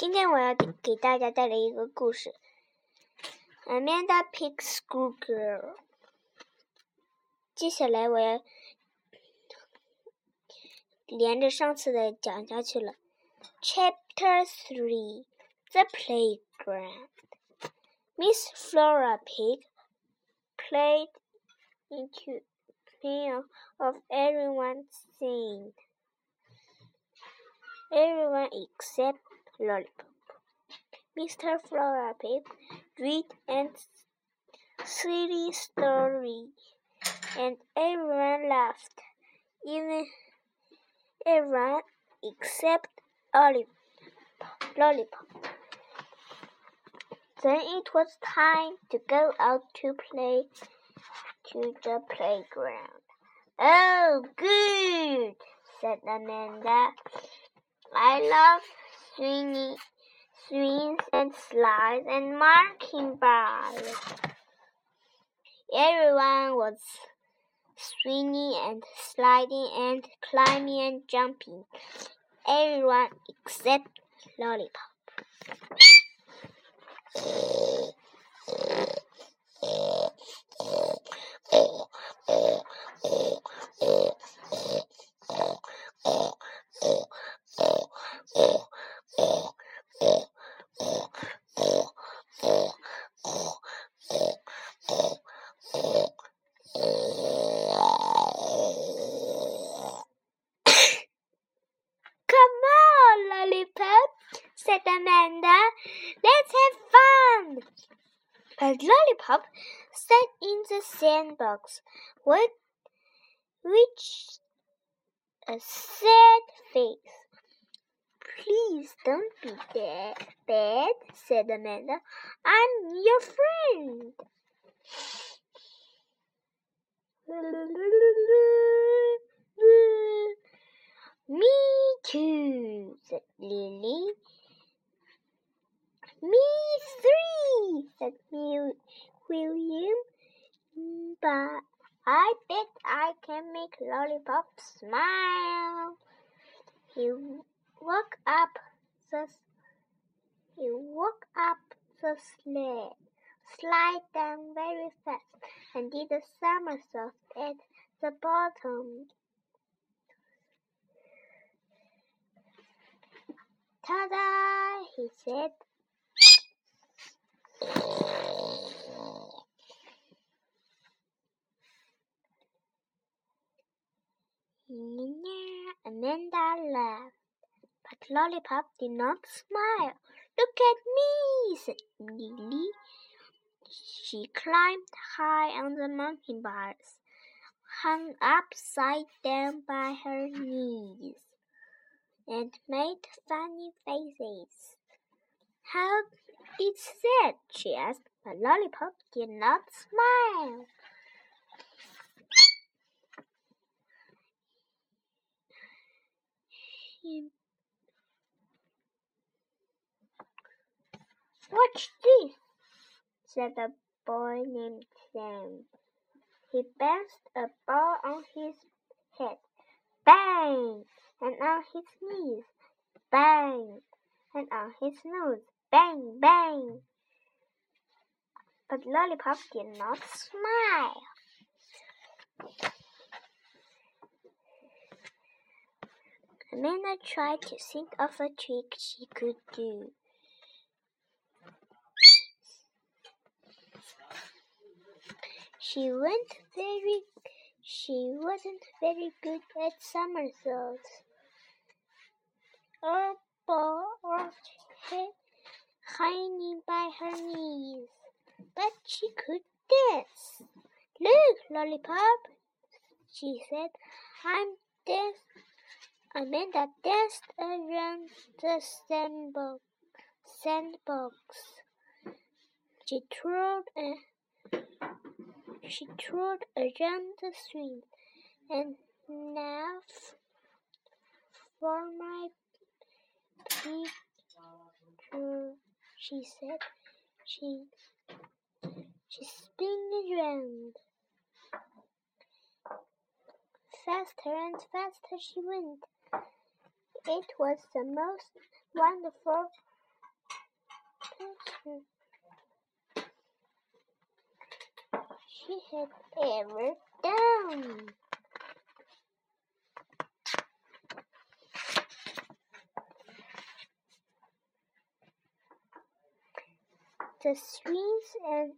今天我要给大家带来一个故事，《Amanda Pig Schoolgirl》。接下来我要连着上次的讲下去了。Chapter Three: The Playground. Miss Flora Pig played into fear of everyone seeing. Everyone except Lollipop. Mr. Flora Pig read and silly story, and everyone laughed, even everyone except Lollipop. Then it was time to go out to play to the playground. Oh, good, said Amanda. I love swings and slides and marking bars. Everyone was swinging and sliding and climbing and jumping. Everyone except Lollipop. But Lollipop sat in the sandbox with which a sad face. Please don't be that bad, said Amanda. I'm your friend. Me too, said Lily. Me three, said William. But I bet I can make Lollipop smile. He woke up the he woke up the sled, slide down very fast, and did a somersault at the bottom. Ta-da! he said. Amanda laughed, but Lollipop did not smile. Look at me, said Lily. She climbed high on the monkey bars, hung upside down by her knees, and made funny faces. How is that? she asked, but Lollipop did not smile. Watch this, said a boy named Sam. He bounced a ball on his head. Bang! And on his knees. Bang! And on his nose. Bang! Bang! But Lollipop did not smile. Amanda tried to think of a trick she could do. She went very she wasn't very good at somersaults or head hanging by her knees, but she could dance. Look, Lollipop, she said, I'm dance Amanda danced around the sandbox. sandbox. She twirled and she twirled around the swing, and now for my picture, she said. She she spun around. Faster and faster she went. It was the most wonderful picture she had ever done. The swings and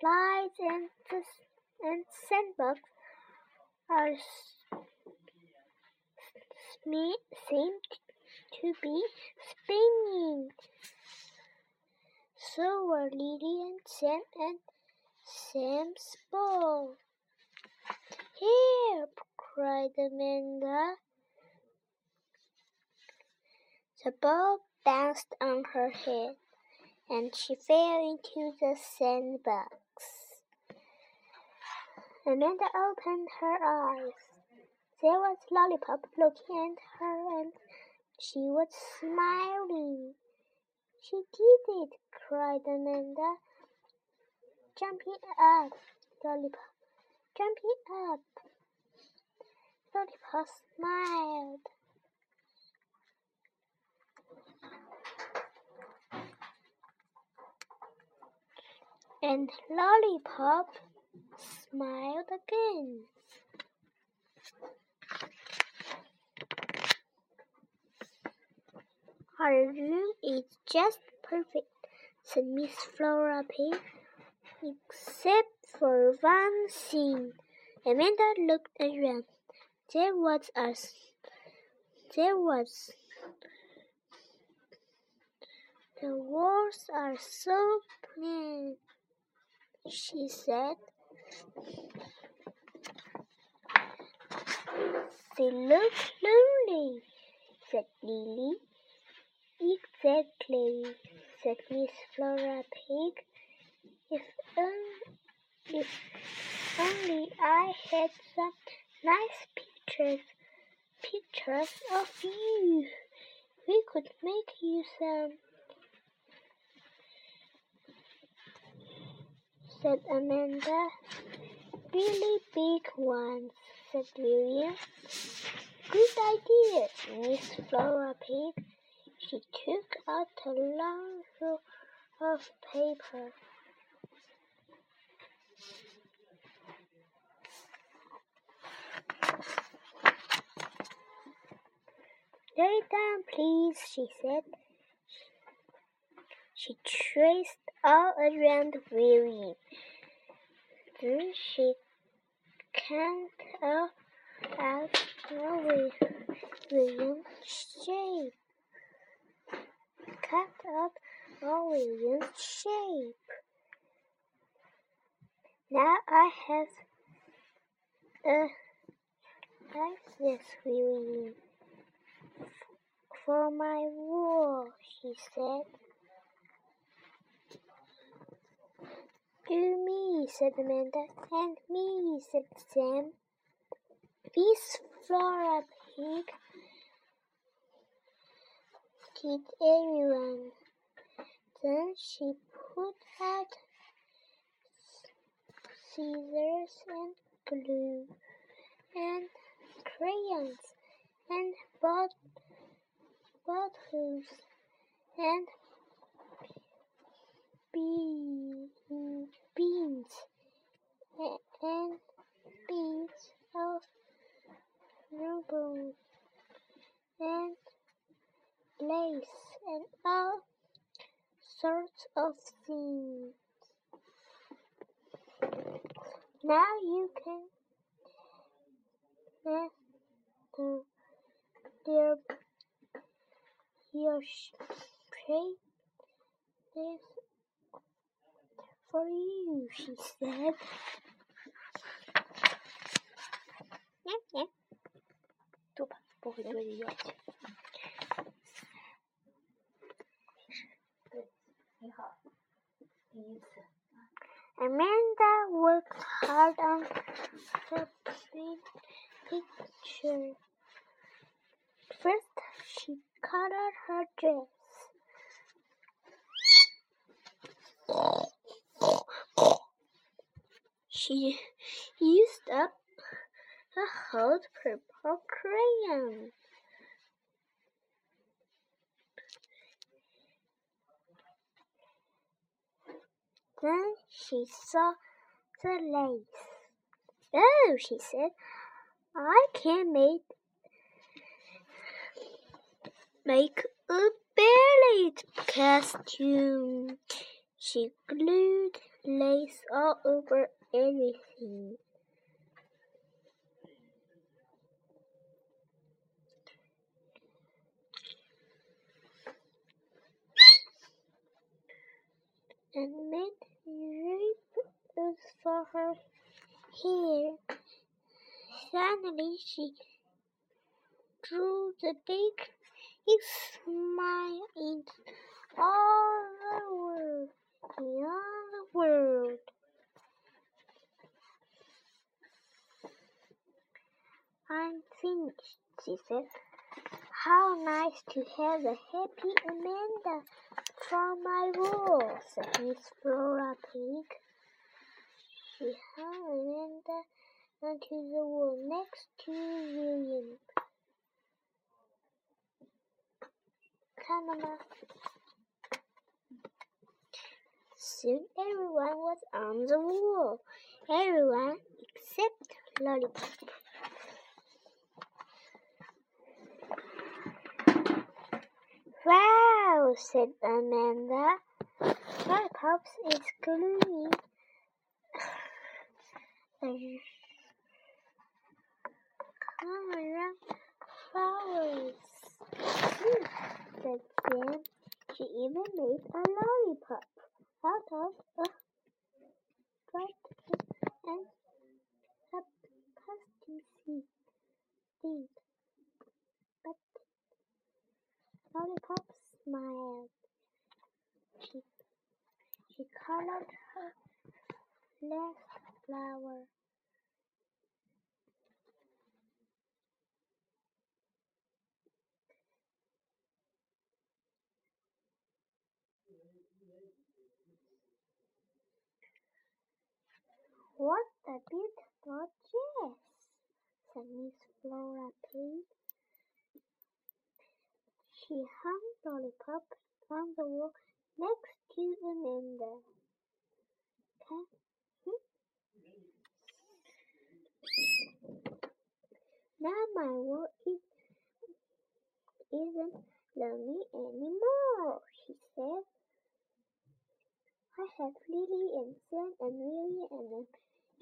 slides and the and sandbox are seem to be spinning. So were Lily and Sam and Sam's ball. Here! cried Amanda. The ball bounced on her head, and she fell into the sandbox. Amanda opened her eyes. There was Lollipop looking at her, and she was smiling. She did it, cried Amanda, jumping up. Lollipop, jumping up. Lollipop smiled. And Lollipop smiled again. Our room is just perfect, said Miss Flora Pig, except for one thing. Amanda looked around. There was a there was the walls are so plain, she said. They look lonely, said Lily. Exactly, said Miss Flora Pig. If, um, if only I had some nice pictures, pictures of you, we could make you some. Said Amanda. Really big ones, said William. Good idea, Miss Flora Pig. She took out a long roll of paper. Lay down, please, she said. She traced all around William. Then she counted out, out William's shape cut up William's shape. Now I have a like this William for my wall, she said. Do me, said Amanda, and me, said Sam. Miss Flora Pig kid everyone. Then she put out scissors and glue and crayons and bot bottles and beans. And beans of ribbons and lace. And all sorts of things. Now you can make the their your shape. This for you, she said. Yeah, нет. Тупо похуй твой делать. Amanda worked hard on her picture. First, she colored her dress. She used up a whole purple crayon. Then she saw the lace. Oh, she said, I can make make a ballet costume. She glued lace all over everything. and made ribbons for her hair. Suddenly she drew the big, smile in all the world, in all the world. I'm finished, she said. How nice to have a happy Amanda from my wall, said Miss Flora Pig. She hung Amanda onto the wall next to William. Come on. Soon everyone was on the wall. Everyone except Lollipop. Wow, said Amanda. Lollipops is gluing the camera flowers. Hmm, said Jen. She even made a lollipop out of a bright and a plastic seed. But Lollipop smiled. She, she colored her last flower. What a beautiful dress, said Miss Flora Pig. She hung Lollipop on the wall next to Amanda. Can? Now my wall is, isn't lonely anymore, she said. I have Lily and Sam and Willie and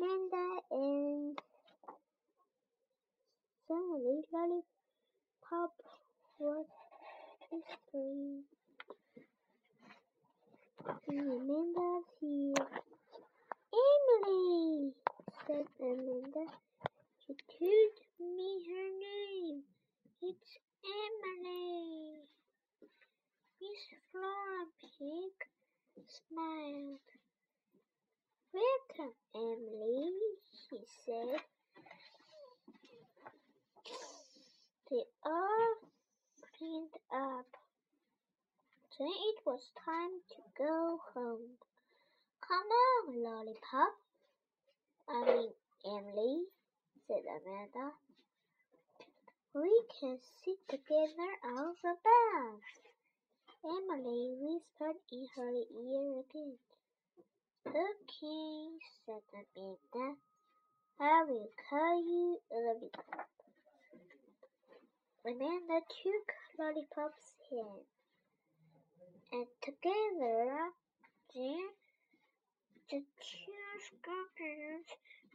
Amanda and suddenly Lollipop was whispering. Amanda's here. Emily, said Amanda. She told me her name. It's Emily. Miss Flora Pig smiled. Welcome, Emily, she said. They all cleaned up. Then it was time to go home. Come on, Lollipop. I mean, Emily, said Amanda. We can sit together on the bus. Emily whispered in her ear again. Okay, said Amanda. I will call you Lollipop. Amanda took Lollipop's hand, and together they, the two scooters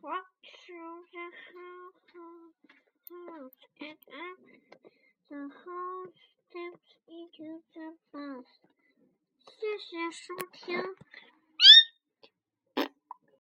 walked through the house and up the whole steps into the bus. 谢谢收听。